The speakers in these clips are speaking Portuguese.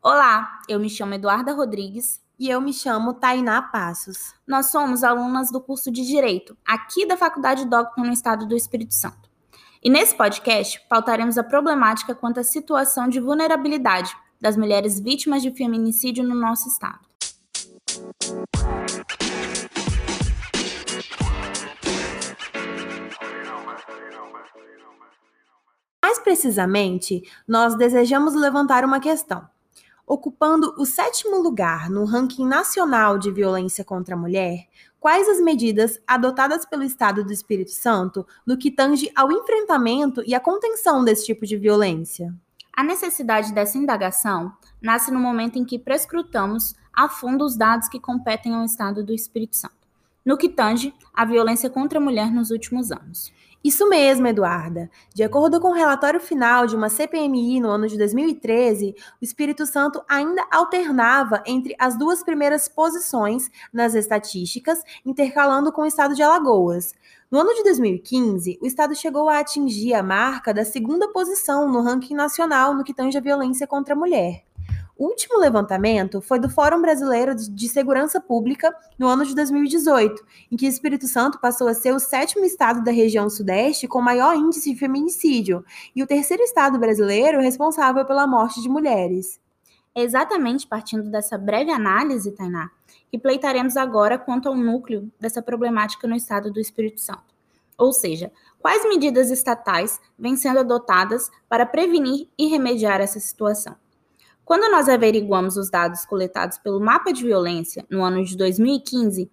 Olá, eu me chamo Eduarda Rodrigues. E eu me chamo Tainá Passos. Nós somos alunas do curso de Direito, aqui da Faculdade Docton no Estado do Espírito Santo. E nesse podcast, pautaremos a problemática quanto à situação de vulnerabilidade das mulheres vítimas de feminicídio no nosso estado. Mais precisamente, nós desejamos levantar uma questão. Ocupando o sétimo lugar no ranking nacional de violência contra a mulher, quais as medidas adotadas pelo Estado do Espírito Santo no que tange ao enfrentamento e à contenção desse tipo de violência? A necessidade dessa indagação nasce no momento em que prescrutamos a fundo os dados que competem ao Estado do Espírito Santo, no que tange à violência contra a mulher nos últimos anos. Isso mesmo, Eduarda. De acordo com o relatório final de uma CPMI no ano de 2013, o Espírito Santo ainda alternava entre as duas primeiras posições nas estatísticas, intercalando com o estado de Alagoas. No ano de 2015, o estado chegou a atingir a marca da segunda posição no ranking nacional no que tange a violência contra a mulher. O último levantamento foi do Fórum Brasileiro de Segurança Pública no ano de 2018, em que Espírito Santo passou a ser o sétimo estado da região Sudeste com maior índice de feminicídio e o terceiro estado brasileiro responsável pela morte de mulheres. É exatamente partindo dessa breve análise, Tainá, que pleitaremos agora quanto ao núcleo dessa problemática no estado do Espírito Santo. Ou seja, quais medidas estatais vêm sendo adotadas para prevenir e remediar essa situação? Quando nós averiguamos os dados coletados pelo mapa de violência no ano de 2015,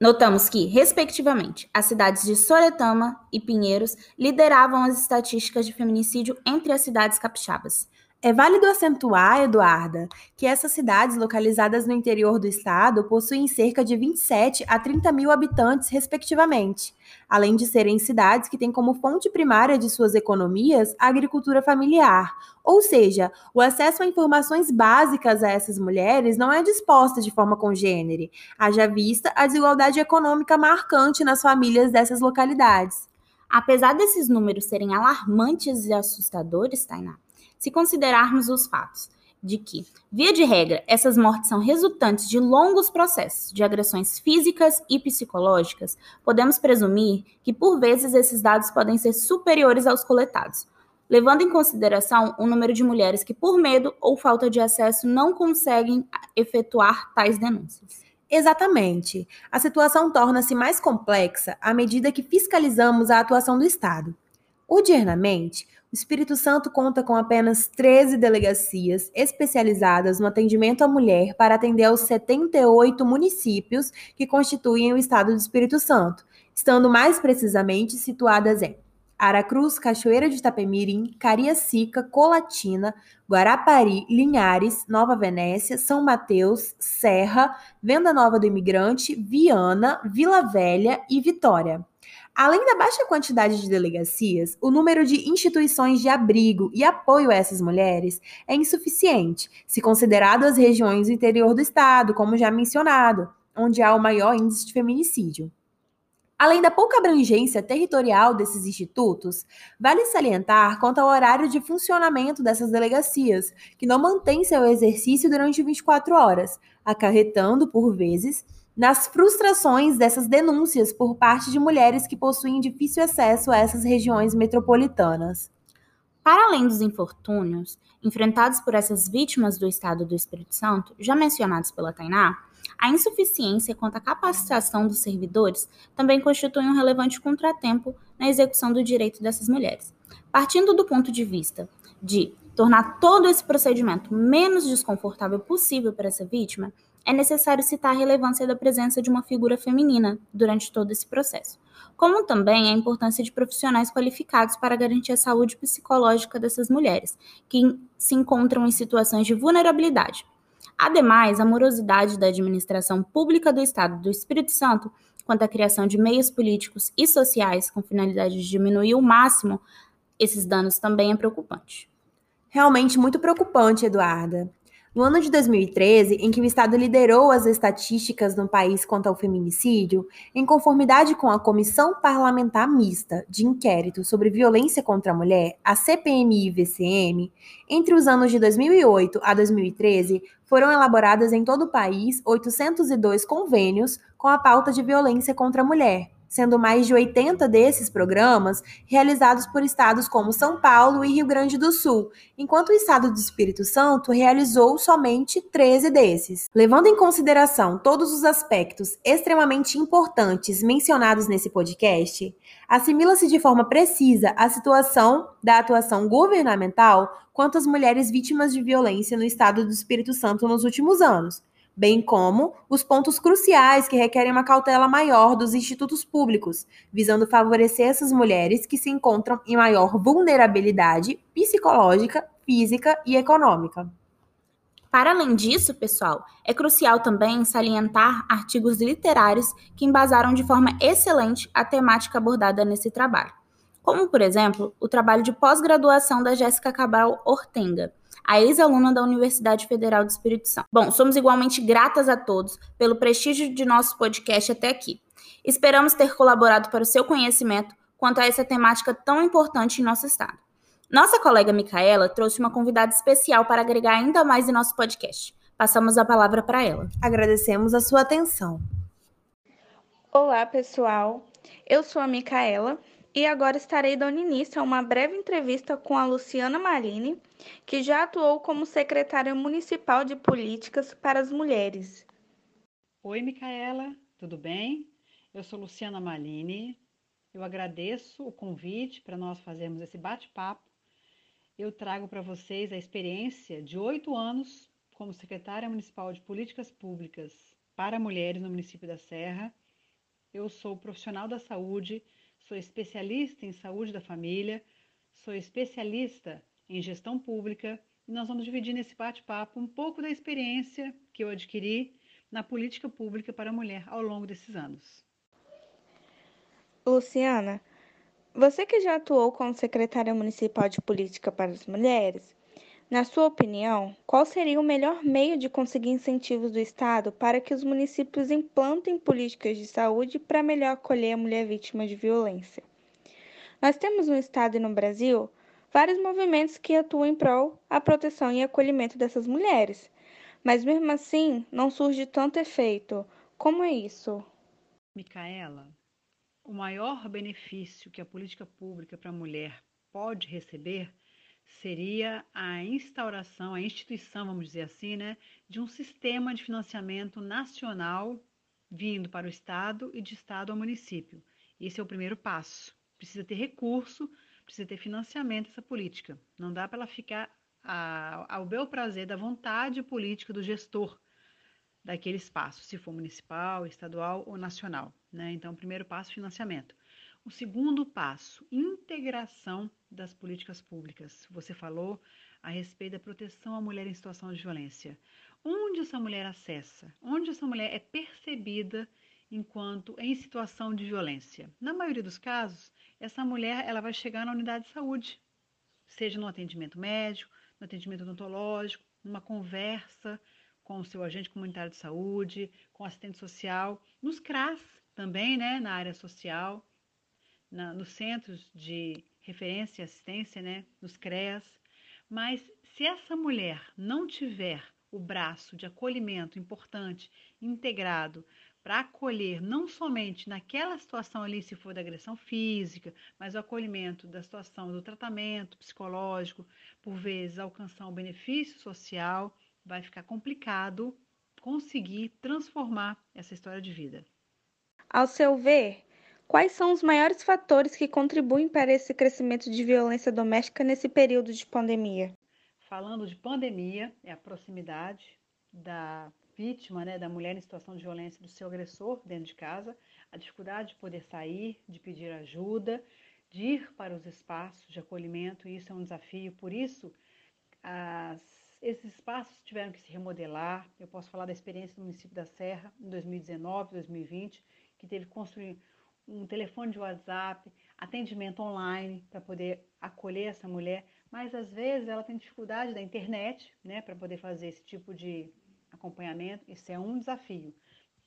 notamos que, respectivamente, as cidades de Soretama e Pinheiros lideravam as estatísticas de feminicídio entre as cidades capixabas. É válido acentuar, Eduarda, que essas cidades localizadas no interior do estado possuem cerca de 27 a 30 mil habitantes, respectivamente, além de serem cidades que têm como fonte primária de suas economias a agricultura familiar, ou seja, o acesso a informações básicas a essas mulheres não é disposta de forma congênere, haja vista a desigualdade econômica marcante nas famílias dessas localidades. Apesar desses números serem alarmantes e assustadores, Tainá, se considerarmos os fatos de que, via de regra, essas mortes são resultantes de longos processos de agressões físicas e psicológicas, podemos presumir que, por vezes, esses dados podem ser superiores aos coletados, levando em consideração o número de mulheres que, por medo ou falta de acesso, não conseguem efetuar tais denúncias. Exatamente. A situação torna-se mais complexa à medida que fiscalizamos a atuação do Estado. Odiernamente, o Espírito Santo conta com apenas 13 delegacias especializadas no atendimento à mulher para atender aos 78 municípios que constituem o estado do Espírito Santo, estando mais precisamente situadas em Aracruz, Cachoeira de Itapemirim, Cariacica, Colatina, Guarapari, Linhares, Nova Venécia, São Mateus, Serra, Venda Nova do Imigrante, Viana, Vila Velha e Vitória. Além da baixa quantidade de delegacias, o número de instituições de abrigo e apoio a essas mulheres é insuficiente, se considerado as regiões do interior do estado, como já mencionado, onde há o maior índice de feminicídio. Além da pouca abrangência territorial desses institutos, vale salientar quanto ao horário de funcionamento dessas delegacias, que não mantém seu exercício durante 24 horas, acarretando, por vezes, nas frustrações dessas denúncias por parte de mulheres que possuem difícil acesso a essas regiões metropolitanas. Para além dos infortúnios enfrentados por essas vítimas do Estado do Espírito Santo, já mencionados pela Tainá, a insuficiência quanto à capacitação dos servidores também constitui um relevante contratempo na execução do direito dessas mulheres. Partindo do ponto de vista de tornar todo esse procedimento menos desconfortável possível para essa vítima, é necessário citar a relevância da presença de uma figura feminina durante todo esse processo, como também a importância de profissionais qualificados para garantir a saúde psicológica dessas mulheres, que se encontram em situações de vulnerabilidade. Ademais, a morosidade da administração pública do Estado do Espírito Santo quanto à criação de meios políticos e sociais com finalidade de diminuir ao máximo esses danos também é preocupante. Realmente muito preocupante, Eduarda. No ano de 2013, em que o Estado liderou as estatísticas no país quanto ao feminicídio, em conformidade com a Comissão Parlamentar Mista de Inquérito sobre Violência contra a Mulher, a CPMI-VCM, entre os anos de 2008 a 2013, foram elaboradas em todo o país 802 convênios com a pauta de violência contra a mulher, sendo mais de 80 desses programas realizados por estados como São Paulo e Rio Grande do Sul, enquanto o estado do Espírito Santo realizou somente 13 desses. Levando em consideração todos os aspectos extremamente importantes mencionados nesse podcast, assimila-se de forma precisa a situação da atuação governamental quanto às mulheres vítimas de violência no estado do Espírito Santo nos últimos anos bem como os pontos cruciais que requerem uma cautela maior dos institutos públicos, visando favorecer essas mulheres que se encontram em maior vulnerabilidade psicológica, física e econômica. Para além disso, pessoal, é crucial também salientar artigos literários que embasaram de forma excelente a temática abordada nesse trabalho. Como, por exemplo, o trabalho de pós-graduação da Jéssica Cabral Ortenga, a ex-aluna da Universidade Federal do Espírito Santo. Bom, somos igualmente gratas a todos pelo prestígio de nosso podcast até aqui. Esperamos ter colaborado para o seu conhecimento quanto a essa temática tão importante em nosso estado. Nossa colega Micaela trouxe uma convidada especial para agregar ainda mais em nosso podcast. Passamos a palavra para ela. Agradecemos a sua atenção. Olá, pessoal. Eu sou a Micaela e agora estarei dando início a uma breve entrevista com a Luciana Marini, que já atuou como secretária municipal de políticas para as mulheres. Oi, Micaela, tudo bem? Eu sou Luciana Marini. Eu agradeço o convite para nós fazermos esse bate-papo. Eu trago para vocês a experiência de oito anos como secretária municipal de políticas públicas para mulheres no município da Serra. Eu sou profissional da saúde sou especialista em saúde da família, sou especialista em gestão pública e nós vamos dividir nesse bate-papo um pouco da experiência que eu adquiri na política pública para a mulher ao longo desses anos. Luciana, você que já atuou como secretária municipal de política para as mulheres, na sua opinião, qual seria o melhor meio de conseguir incentivos do Estado para que os municípios implantem políticas de saúde para melhor acolher a mulher vítima de violência? Nós temos no Estado e no Brasil vários movimentos que atuam em prol a proteção e acolhimento dessas mulheres, mas mesmo assim não surge tanto efeito. Como é isso? Micaela, o maior benefício que a política pública para a mulher pode receber seria a instauração, a instituição, vamos dizer assim, né, de um sistema de financiamento nacional vindo para o Estado e de Estado ao município. Esse é o primeiro passo. Precisa ter recurso, precisa ter financiamento essa política. Não dá para ela ficar ao bel prazer da vontade política do gestor daquele espaço, se for municipal, estadual ou nacional. Né? Então, primeiro passo, financiamento. O segundo passo, integração das políticas públicas. Você falou a respeito da proteção à mulher em situação de violência. Onde essa mulher acessa? Onde essa mulher é percebida enquanto em situação de violência? Na maioria dos casos, essa mulher ela vai chegar na unidade de saúde, seja no atendimento médico, no atendimento odontológico, numa conversa com o seu agente comunitário de saúde, com o assistente social, nos CRAS também, né, na área social na, nos centros de referência e assistência, né, nos CREAS. Mas se essa mulher não tiver o braço de acolhimento importante, integrado, para acolher não somente naquela situação ali, se for da agressão física, mas o acolhimento da situação do tratamento psicológico, por vezes alcançar um benefício social, vai ficar complicado conseguir transformar essa história de vida. Ao seu ver, Quais são os maiores fatores que contribuem para esse crescimento de violência doméstica nesse período de pandemia? Falando de pandemia, é a proximidade da vítima, né, da mulher em situação de violência do seu agressor dentro de casa, a dificuldade de poder sair, de pedir ajuda, de ir para os espaços de acolhimento, isso é um desafio. Por isso, as, esses espaços tiveram que se remodelar. Eu posso falar da experiência do município da Serra em 2019, 2020, que teve construir um telefone de WhatsApp, atendimento online para poder acolher essa mulher, mas às vezes ela tem dificuldade da internet, né, para poder fazer esse tipo de acompanhamento. Isso é um desafio.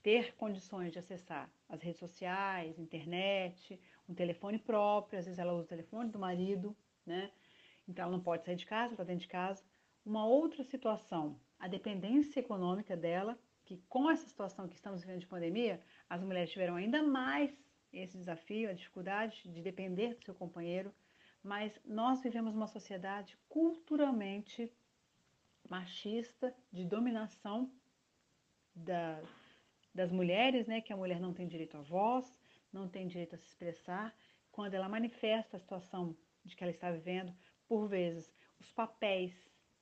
Ter condições de acessar as redes sociais, internet, um telefone próprio, às vezes ela usa o telefone do marido, né? Então ela não pode sair de casa, está dentro de casa. Uma outra situação, a dependência econômica dela, que com essa situação que estamos vivendo de pandemia, as mulheres tiveram ainda mais esse desafio, a dificuldade de depender do seu companheiro, mas nós vivemos uma sociedade culturalmente machista, de dominação da, das mulheres, né? Que a mulher não tem direito à voz, não tem direito a se expressar. Quando ela manifesta a situação de que ela está vivendo, por vezes os papéis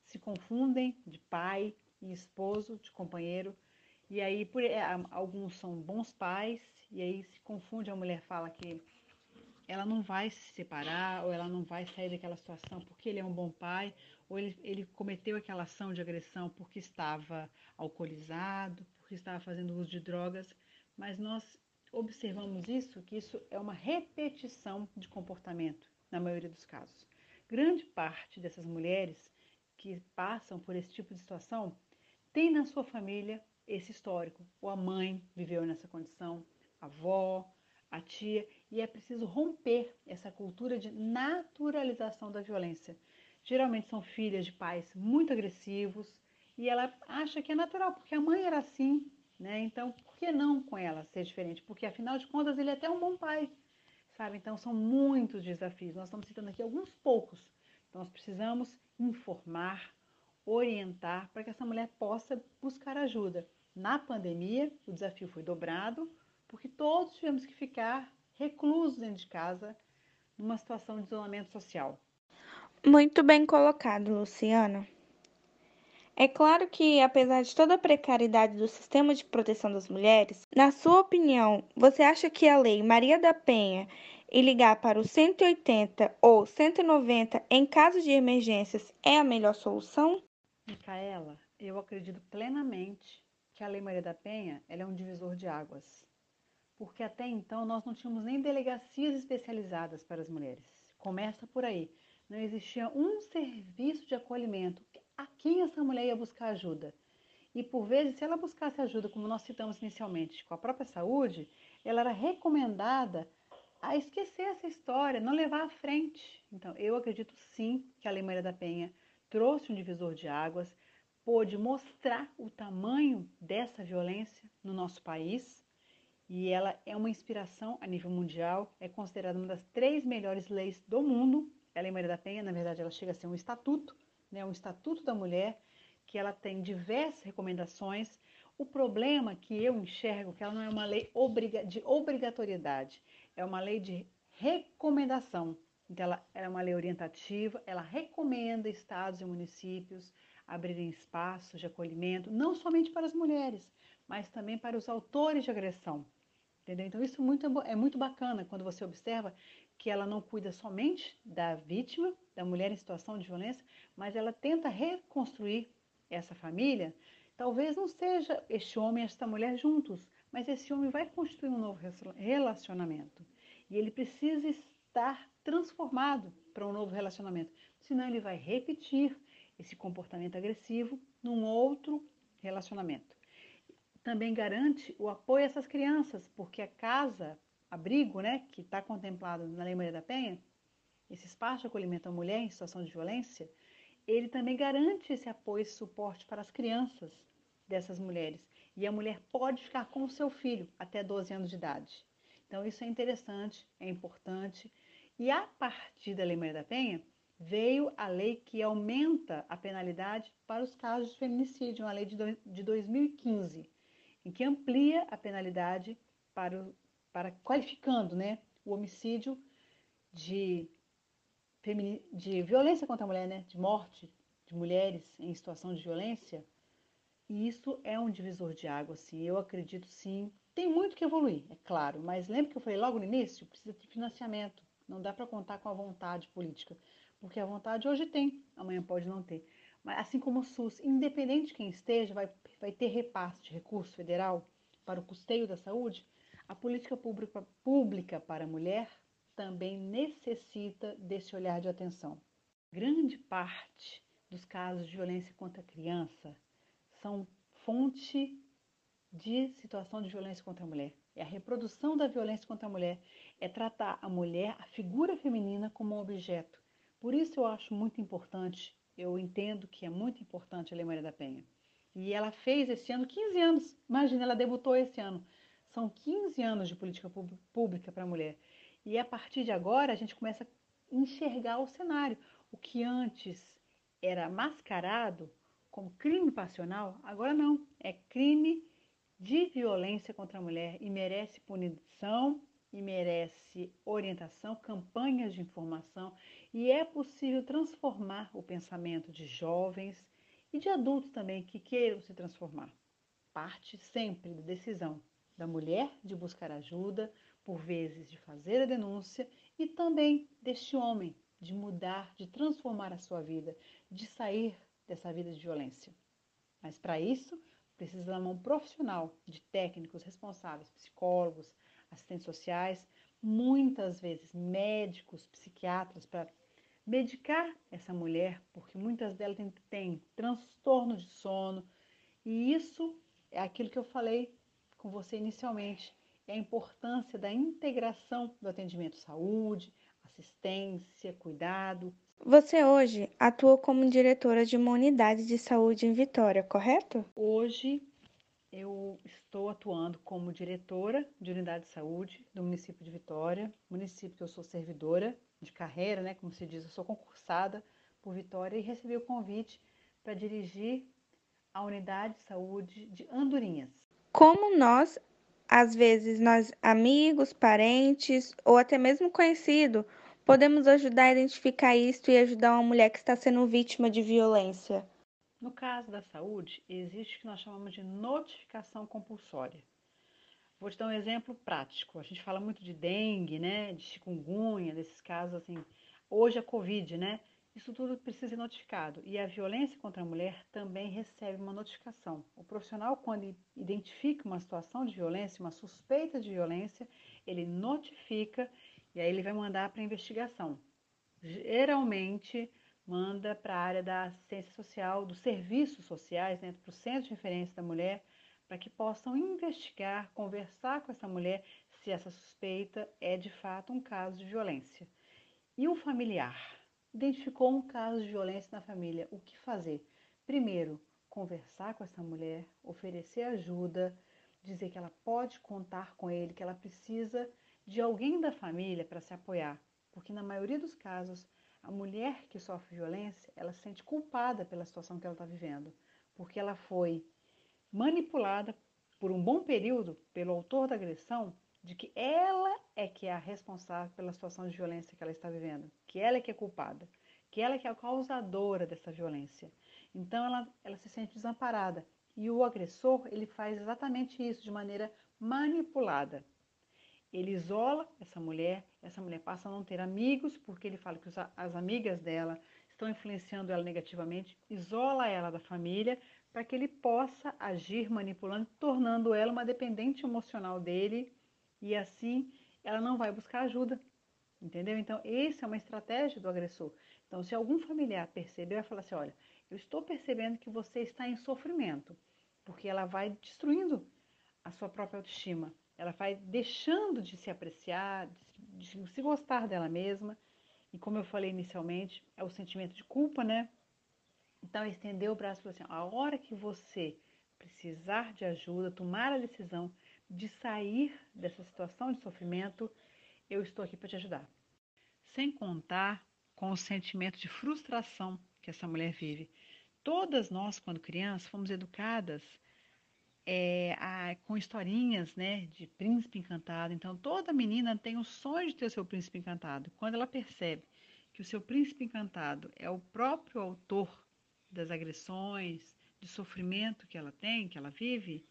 se confundem de pai e esposo, de companheiro, e aí por, é, alguns são bons pais, e aí se confunde, a mulher fala que ela não vai se separar, ou ela não vai sair daquela situação porque ele é um bom pai, ou ele, ele cometeu aquela ação de agressão porque estava alcoolizado, porque estava fazendo uso de drogas, mas nós observamos isso, que isso é uma repetição de comportamento, na maioria dos casos. Grande parte dessas mulheres que passam por esse tipo de situação tem na sua família esse histórico. Ou a mãe viveu nessa condição, a avó, a tia, e é preciso romper essa cultura de naturalização da violência. Geralmente são filhas de pais muito agressivos e ela acha que é natural, porque a mãe era assim, né? Então, por que não com ela ser diferente? Porque afinal de contas ele é até um bom pai, sabe? Então são muitos desafios. Nós estamos citando aqui alguns poucos. Então nós precisamos informar, orientar para que essa mulher possa buscar ajuda. Na pandemia, o desafio foi dobrado, porque todos tivemos que ficar reclusos dentro de casa, numa situação de isolamento social. Muito bem colocado, Luciana. É claro que, apesar de toda a precariedade do sistema de proteção das mulheres, na sua opinião, você acha que a Lei Maria da Penha e ligar para o 180 ou 190 em caso de emergências é a melhor solução? Micaela, eu acredito plenamente que a Lei Maria da Penha é um divisor de águas porque até então nós não tínhamos nem delegacias especializadas para as mulheres. Começa por aí. Não existia um serviço de acolhimento. A quem essa mulher ia buscar ajuda? E por vezes, se ela buscasse ajuda, como nós citamos inicialmente, com a própria saúde, ela era recomendada a esquecer essa história, não levar à frente. Então, eu acredito sim que a Lei Maria da Penha trouxe um divisor de águas, pôde mostrar o tamanho dessa violência no nosso país e ela é uma inspiração a nível mundial, é considerada uma das três melhores leis do mundo. A Lei Maria da Penha, na verdade, ela chega a ser um estatuto, né, um estatuto da mulher, que ela tem diversas recomendações. O problema que eu enxergo é que ela não é uma lei de obrigatoriedade, é uma lei de recomendação. Então, ela, ela é uma lei orientativa, ela recomenda estados e municípios abrirem espaços de acolhimento, não somente para as mulheres, mas também para os autores de agressão. Entendeu? Então, isso muito, é muito bacana quando você observa que ela não cuida somente da vítima, da mulher em situação de violência, mas ela tenta reconstruir essa família. Talvez não seja este homem e esta mulher juntos, mas esse homem vai construir um novo relacionamento. E ele precisa estar transformado para um novo relacionamento, senão ele vai repetir esse comportamento agressivo num outro relacionamento também garante o apoio a essas crianças, porque a casa, abrigo, né, que está contemplado na Lei Maria da Penha, esse espaço de acolhimento à mulher em situação de violência, ele também garante esse apoio, esse suporte para as crianças dessas mulheres. E a mulher pode ficar com o seu filho até 12 anos de idade. Então, isso é interessante, é importante. E a partir da Lei Maria da Penha, veio a lei que aumenta a penalidade para os casos de feminicídio, uma lei de 2015 em que amplia a penalidade para, o, para qualificando né, o homicídio de, de violência contra a mulher, né, de morte de mulheres em situação de violência. E isso é um divisor de água, sim. Eu acredito sim. Tem muito que evoluir, é claro, mas lembra que eu falei logo no início? Precisa de financiamento. Não dá para contar com a vontade política, porque a vontade hoje tem, amanhã pode não ter. Mas assim como o SUS, independente de quem esteja, vai vai ter repasse de recurso federal para o custeio da saúde, a política pública, pública para a mulher também necessita desse olhar de atenção. Grande parte dos casos de violência contra a criança são fonte de situação de violência contra a mulher. É a reprodução da violência contra a mulher, é tratar a mulher, a figura feminina, como um objeto. Por isso eu acho muito importante, eu entendo que é muito importante a Lei Maria da Penha. E ela fez esse ano 15 anos. Imagina, ela debutou esse ano. São 15 anos de política pública para a mulher. E a partir de agora a gente começa a enxergar o cenário. O que antes era mascarado como crime passional, agora não. É crime de violência contra a mulher e merece punição e merece orientação, campanhas de informação e é possível transformar o pensamento de jovens e de adultos também que queiram se transformar. Parte sempre da decisão da mulher de buscar ajuda, por vezes de fazer a denúncia, e também deste homem de mudar, de transformar a sua vida, de sair dessa vida de violência. Mas para isso, precisa da mão profissional de técnicos responsáveis, psicólogos, assistentes sociais, muitas vezes médicos, psiquiatras, para medicar essa mulher, porque muitas delas têm, têm transtorno de sono, e isso é aquilo que eu falei com você inicialmente, é a importância da integração do atendimento saúde, assistência, cuidado. Você hoje atua como diretora de uma unidade de saúde em Vitória, correto? Hoje eu estou atuando como diretora de unidade de saúde do município de Vitória, município que eu sou servidora de carreira, né, como se diz, eu sou concursada por Vitória e recebi o convite para dirigir a unidade de saúde de Andorinhas. Como nós, às vezes nós amigos, parentes ou até mesmo conhecido, podemos ajudar a identificar isso e ajudar uma mulher que está sendo vítima de violência? No caso da saúde, existe o que nós chamamos de notificação compulsória. Vou te dar um exemplo prático. A gente fala muito de dengue, né, de chikungunya, desses casos assim. Hoje a Covid, né? Isso tudo precisa ser notificado. E a violência contra a mulher também recebe uma notificação. O profissional, quando identifica uma situação de violência, uma suspeita de violência, ele notifica e aí ele vai mandar para investigação. Geralmente manda para a área da assistência social, dos serviços sociais, né, para o centro de referência da mulher, para que possam investigar, conversar com essa mulher se essa suspeita é de fato um caso de violência. E o familiar identificou um caso de violência na família, o que fazer? Primeiro, conversar com essa mulher, oferecer ajuda, dizer que ela pode contar com ele, que ela precisa de alguém da família para se apoiar, porque na maioria dos casos a mulher que sofre violência, ela se sente culpada pela situação que ela está vivendo, porque ela foi manipulada por um bom período pelo autor da agressão de que ela é que é a responsável pela situação de violência que ela está vivendo, que ela é que é culpada, que ela é que é a causadora dessa violência. Então ela, ela se sente desamparada e o agressor ele faz exatamente isso de maneira manipulada. Ele isola essa mulher, essa mulher passa a não ter amigos porque ele fala que as amigas dela estão influenciando ela negativamente, isola ela da família para que ele possa agir manipulando, tornando ela uma dependente emocional dele e assim ela não vai buscar ajuda. Entendeu? Então, essa é uma estratégia do agressor. Então, se algum familiar perceber, vai falar assim: olha, eu estou percebendo que você está em sofrimento, porque ela vai destruindo a sua própria autoestima. Ela vai deixando de se apreciar, de se gostar dela mesma. E como eu falei inicialmente, é o sentimento de culpa, né? Então, estender o braço e falar assim: a hora que você precisar de ajuda, tomar a decisão de sair dessa situação de sofrimento, eu estou aqui para te ajudar. Sem contar com o sentimento de frustração que essa mulher vive. Todas nós, quando crianças, fomos educadas é, a, com historinhas né, de príncipe encantado. Então, toda menina tem o sonho de ter o seu príncipe encantado. Quando ela percebe que o seu príncipe encantado é o próprio autor das agressões, de sofrimento que ela tem, que ela vive,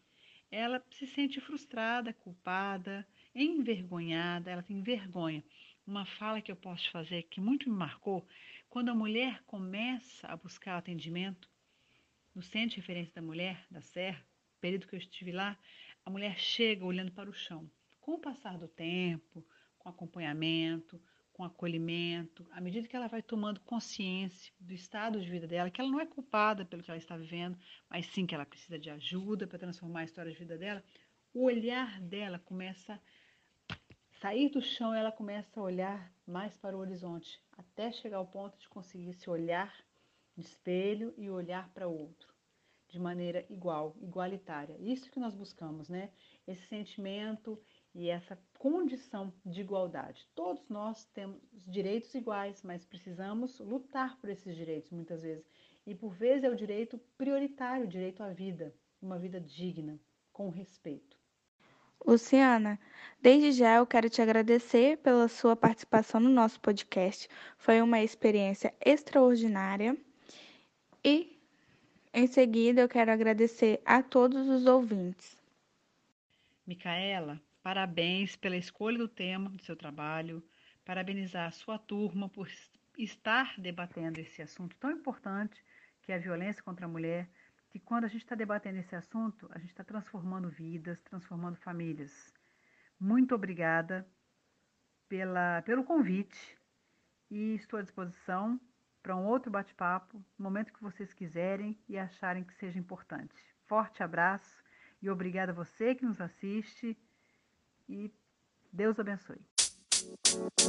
ela se sente frustrada, culpada, envergonhada, ela tem vergonha. Uma fala que eu posso fazer que muito me marcou, quando a mulher começa a buscar atendimento no Centro de Referência da Mulher, da Serra, período que eu estive lá, a mulher chega olhando para o chão. Com o passar do tempo, com acompanhamento, com acolhimento, à medida que ela vai tomando consciência do estado de vida dela, que ela não é culpada pelo que ela está vivendo, mas sim que ela precisa de ajuda para transformar a história de vida dela, o olhar dela começa a sair do chão, ela começa a olhar mais para o horizonte, até chegar ao ponto de conseguir se olhar de espelho e olhar para o outro de maneira igual, igualitária. Isso que nós buscamos, né? Esse sentimento e essa condição de igualdade. Todos nós temos direitos iguais, mas precisamos lutar por esses direitos muitas vezes. E por vezes é o direito prioritário, o direito à vida, uma vida digna, com respeito. Luciana, desde já eu quero te agradecer pela sua participação no nosso podcast. Foi uma experiência extraordinária e em seguida, eu quero agradecer a todos os ouvintes. Micaela, parabéns pela escolha do tema do seu trabalho, parabenizar a sua turma por estar debatendo esse assunto tão importante que é a violência contra a mulher, que quando a gente está debatendo esse assunto, a gente está transformando vidas, transformando famílias. Muito obrigada pela, pelo convite e estou à disposição para um outro bate-papo, no momento que vocês quiserem e acharem que seja importante. Forte abraço e obrigada a você que nos assiste e Deus abençoe. You.